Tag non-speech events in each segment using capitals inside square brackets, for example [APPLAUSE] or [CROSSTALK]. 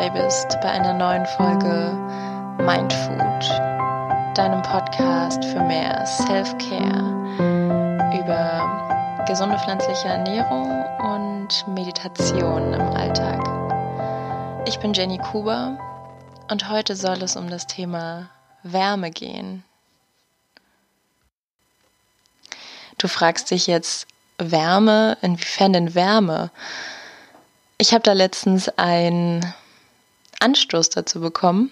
dabei bist bei einer neuen Folge Mindfood, deinem Podcast für mehr Self-Care über gesunde pflanzliche Ernährung und Meditation im Alltag. Ich bin Jenny Kuber und heute soll es um das Thema Wärme gehen. Du fragst dich jetzt, Wärme, inwiefern denn Wärme? Ich habe da letztens einen Anstoß dazu bekommen,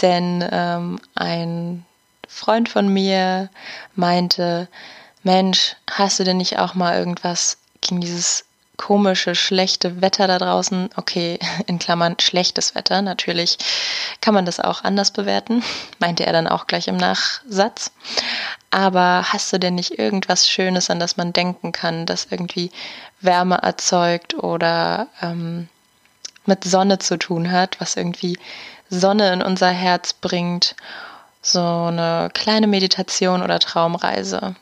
denn ähm, ein Freund von mir meinte, Mensch, hast du denn nicht auch mal irgendwas gegen dieses komische, schlechte Wetter da draußen? Okay, [LAUGHS] in Klammern schlechtes Wetter, natürlich kann man das auch anders bewerten, [LAUGHS] meinte er dann auch gleich im Nachsatz. Aber hast du denn nicht irgendwas Schönes, an das man denken kann, das irgendwie Wärme erzeugt oder ähm, mit Sonne zu tun hat, was irgendwie Sonne in unser Herz bringt? So eine kleine Meditation oder Traumreise.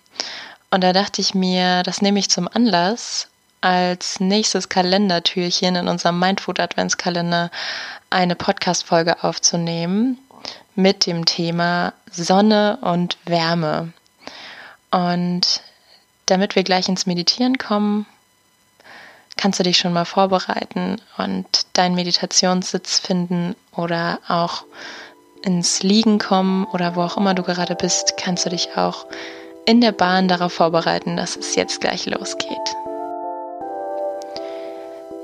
Und da dachte ich mir, das nehme ich zum Anlass, als nächstes Kalendertürchen in unserem Mindfood Adventskalender eine Podcast-Folge aufzunehmen mit dem Thema Sonne und Wärme. Und damit wir gleich ins Meditieren kommen, kannst du dich schon mal vorbereiten und deinen Meditationssitz finden oder auch ins Liegen kommen oder wo auch immer du gerade bist, kannst du dich auch in der Bahn darauf vorbereiten, dass es jetzt gleich losgeht.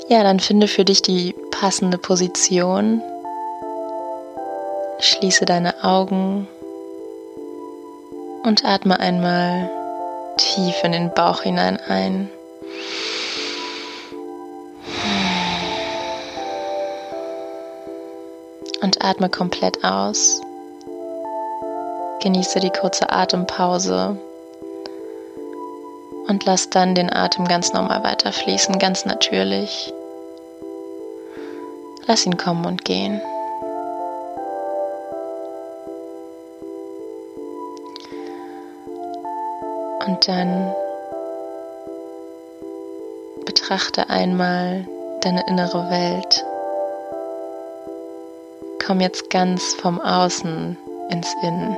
Ja, dann finde für dich die passende Position. Schließe deine Augen und atme einmal tief in den Bauch hinein ein. Und atme komplett aus. Genieße die kurze Atempause und lass dann den Atem ganz normal weiterfließen, ganz natürlich. Lass ihn kommen und gehen. Und dann betrachte einmal deine innere Welt. Komm jetzt ganz vom Außen ins Innen.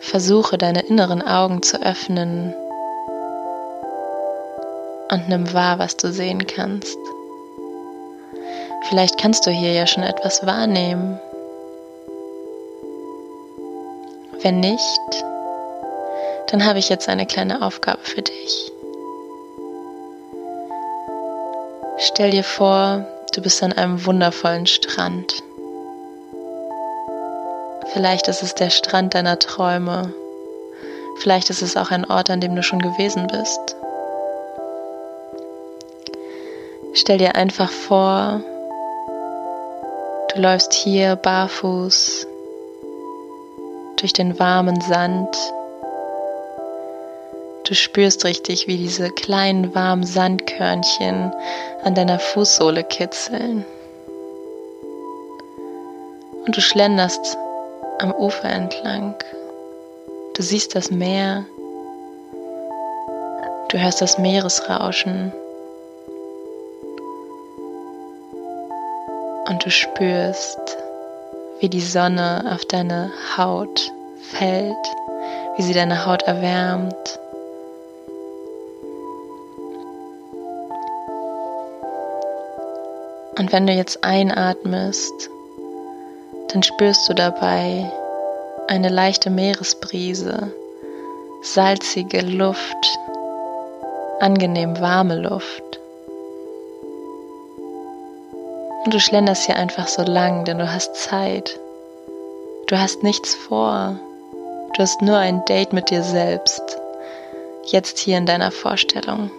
Versuche deine inneren Augen zu öffnen und nimm wahr, was du sehen kannst. Vielleicht kannst du hier ja schon etwas wahrnehmen. Wenn nicht, dann habe ich jetzt eine kleine Aufgabe für dich. Stell dir vor, du bist an einem wundervollen Strand. Vielleicht ist es der Strand deiner Träume. Vielleicht ist es auch ein Ort, an dem du schon gewesen bist. Stell dir einfach vor, du läufst hier barfuß durch den warmen Sand Du spürst richtig, wie diese kleinen warmen Sandkörnchen an deiner Fußsohle kitzeln. Und du schlenderst am Ufer entlang. Du siehst das Meer. Du hörst das Meeresrauschen. Und du spürst, wie die Sonne auf deine Haut fällt, wie sie deine Haut erwärmt Und wenn du jetzt einatmest, dann spürst du dabei eine leichte Meeresbrise, salzige Luft, angenehm warme Luft. Und du schlenderst hier einfach so lang, denn du hast Zeit. Du hast nichts vor. Du hast nur ein Date mit dir selbst. Jetzt hier in deiner Vorstellung.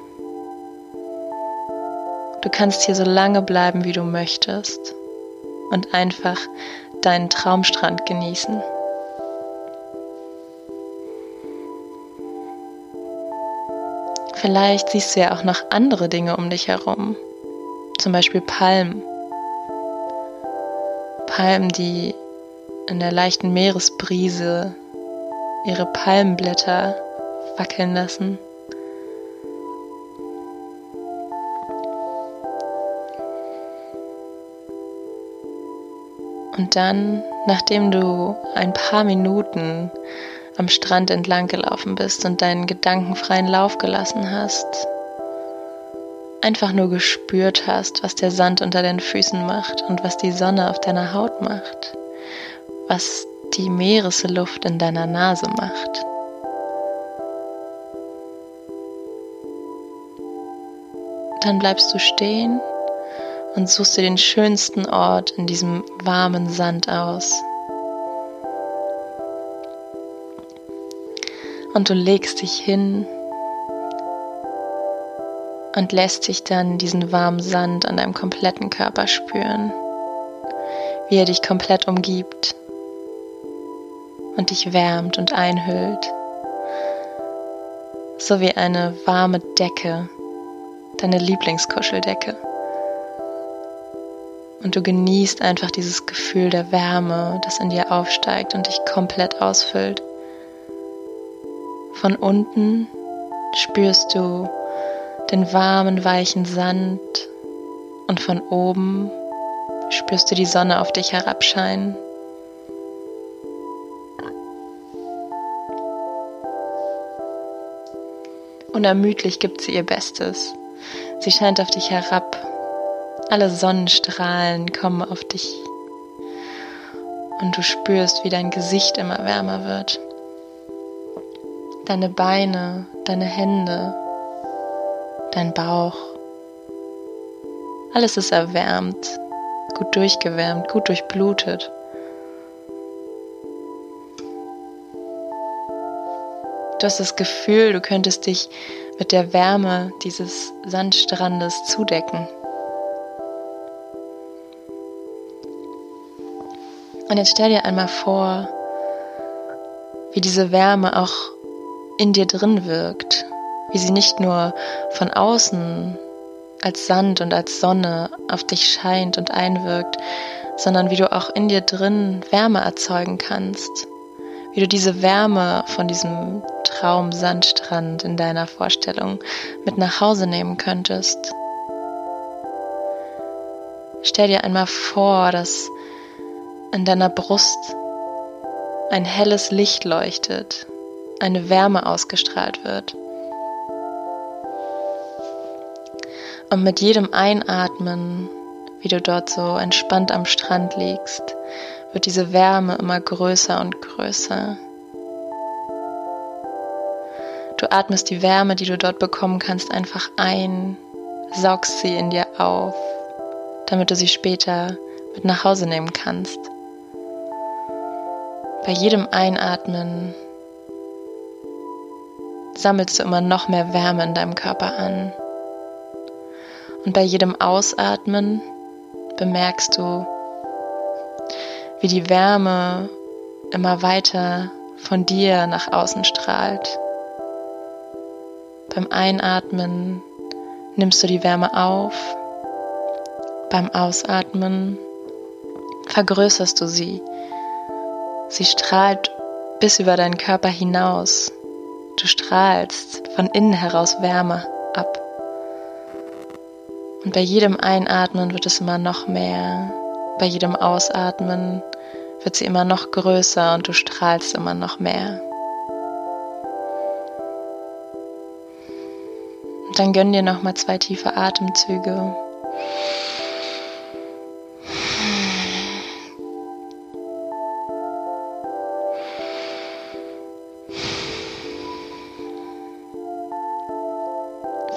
Du kannst hier so lange bleiben, wie du möchtest und einfach deinen Traumstrand genießen. Vielleicht siehst du ja auch noch andere Dinge um dich herum, zum Beispiel Palmen. Palmen, die in der leichten Meeresbrise ihre Palmenblätter wackeln lassen. Dann, nachdem du ein paar Minuten am Strand entlang gelaufen bist und deinen gedankenfreien Lauf gelassen hast, einfach nur gespürt hast, was der Sand unter deinen Füßen macht und was die Sonne auf deiner Haut macht, was die Meeresluft in deiner Nase macht. Dann bleibst du stehen und suchst dir den schönsten Ort in diesem warmen Sand aus. Und du legst dich hin und lässt dich dann diesen warmen Sand an deinem kompletten Körper spüren, wie er dich komplett umgibt und dich wärmt und einhüllt, so wie eine warme Decke, deine Lieblingskuscheldecke. Und du genießt einfach dieses Gefühl der Wärme, das in dir aufsteigt und dich komplett ausfüllt. Von unten spürst du den warmen, weichen Sand und von oben spürst du die Sonne auf dich herabscheinen. Unermüdlich gibt sie ihr Bestes. Sie scheint auf dich herab. Alle Sonnenstrahlen kommen auf dich. Und du spürst, wie dein Gesicht immer wärmer wird. Deine Beine, deine Hände, dein Bauch. Alles ist erwärmt, gut durchgewärmt, gut durchblutet. Du hast das Gefühl, du könntest dich mit der Wärme dieses Sandstrandes zudecken. Und jetzt stell dir einmal vor, wie diese Wärme auch in dir drin wirkt, wie sie nicht nur von außen als Sand und als Sonne auf dich scheint und einwirkt, sondern wie du auch in dir drin Wärme erzeugen kannst, wie du diese Wärme von diesem Traum-Sandstrand in deiner Vorstellung mit nach Hause nehmen könntest. Stell dir einmal vor, dass in deiner Brust ein helles Licht leuchtet, eine Wärme ausgestrahlt wird. Und mit jedem Einatmen, wie du dort so entspannt am Strand liegst, wird diese Wärme immer größer und größer. Du atmest die Wärme, die du dort bekommen kannst, einfach ein, saugst sie in dir auf, damit du sie später mit nach Hause nehmen kannst. Bei jedem Einatmen sammelst du immer noch mehr Wärme in deinem Körper an. Und bei jedem Ausatmen bemerkst du, wie die Wärme immer weiter von dir nach außen strahlt. Beim Einatmen nimmst du die Wärme auf, beim Ausatmen vergrößerst du sie. Sie strahlt bis über deinen Körper hinaus. Du strahlst von innen heraus Wärme ab. Und bei jedem Einatmen wird es immer noch mehr. Bei jedem Ausatmen wird sie immer noch größer und du strahlst immer noch mehr. Und dann gönn dir noch mal zwei tiefe Atemzüge.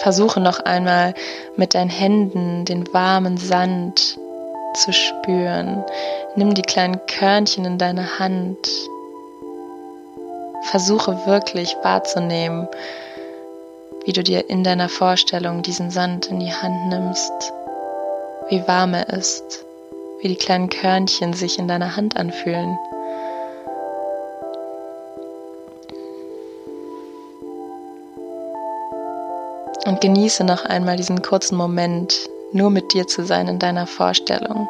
Versuche noch einmal mit deinen Händen den warmen Sand zu spüren. Nimm die kleinen Körnchen in deine Hand. Versuche wirklich wahrzunehmen, wie du dir in deiner Vorstellung diesen Sand in die Hand nimmst, wie warm er ist, wie die kleinen Körnchen sich in deiner Hand anfühlen. Und genieße noch einmal diesen kurzen Moment, nur mit dir zu sein in deiner Vorstellung,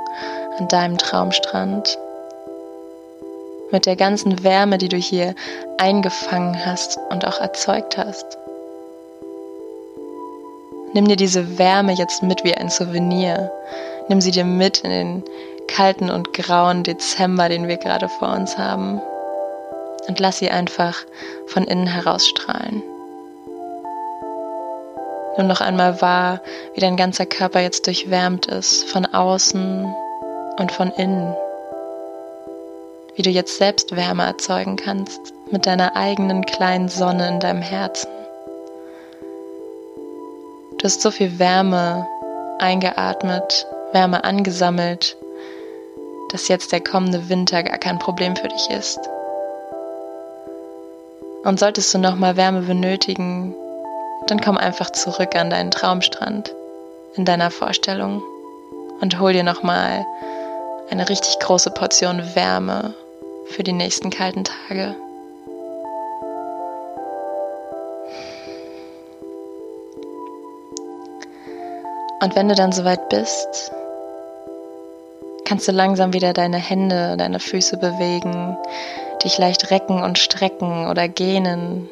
an deinem Traumstrand. Mit der ganzen Wärme, die du hier eingefangen hast und auch erzeugt hast. Nimm dir diese Wärme jetzt mit wie ein Souvenir. Nimm sie dir mit in den kalten und grauen Dezember, den wir gerade vor uns haben. Und lass sie einfach von innen heraus strahlen. Nimm noch einmal wahr, wie dein ganzer Körper jetzt durchwärmt ist, von außen und von innen. Wie du jetzt selbst Wärme erzeugen kannst mit deiner eigenen kleinen Sonne in deinem Herzen. Du hast so viel Wärme eingeatmet, Wärme angesammelt, dass jetzt der kommende Winter gar kein Problem für dich ist. Und solltest du nochmal Wärme benötigen, dann komm einfach zurück an deinen Traumstrand in deiner Vorstellung und hol dir nochmal eine richtig große Portion Wärme für die nächsten kalten Tage. Und wenn du dann soweit bist, kannst du langsam wieder deine Hände, deine Füße bewegen, dich leicht recken und strecken oder gähnen.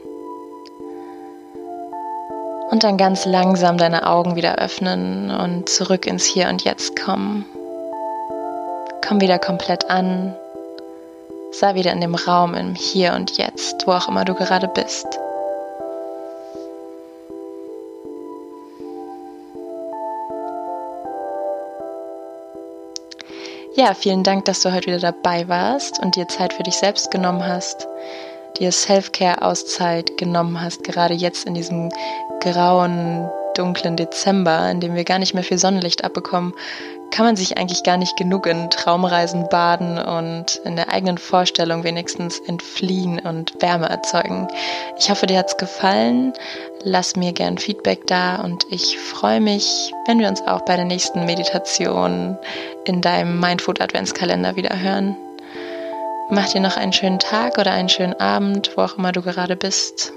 Und dann ganz langsam deine Augen wieder öffnen und zurück ins Hier und Jetzt kommen. Komm wieder komplett an. Sei wieder in dem Raum im Hier und Jetzt, wo auch immer du gerade bist. Ja, vielen Dank, dass du heute wieder dabei warst und dir Zeit für dich selbst genommen hast, dir Self-Care-Auszeit genommen hast, gerade jetzt in diesem grauen, dunklen Dezember, in dem wir gar nicht mehr viel Sonnenlicht abbekommen, kann man sich eigentlich gar nicht genug in Traumreisen baden und in der eigenen Vorstellung wenigstens entfliehen und Wärme erzeugen. Ich hoffe, dir hat's gefallen. Lass mir gern Feedback da und ich freue mich, wenn wir uns auch bei der nächsten Meditation in deinem Mindfood Adventskalender wieder hören. Mach dir noch einen schönen Tag oder einen schönen Abend, wo auch immer du gerade bist.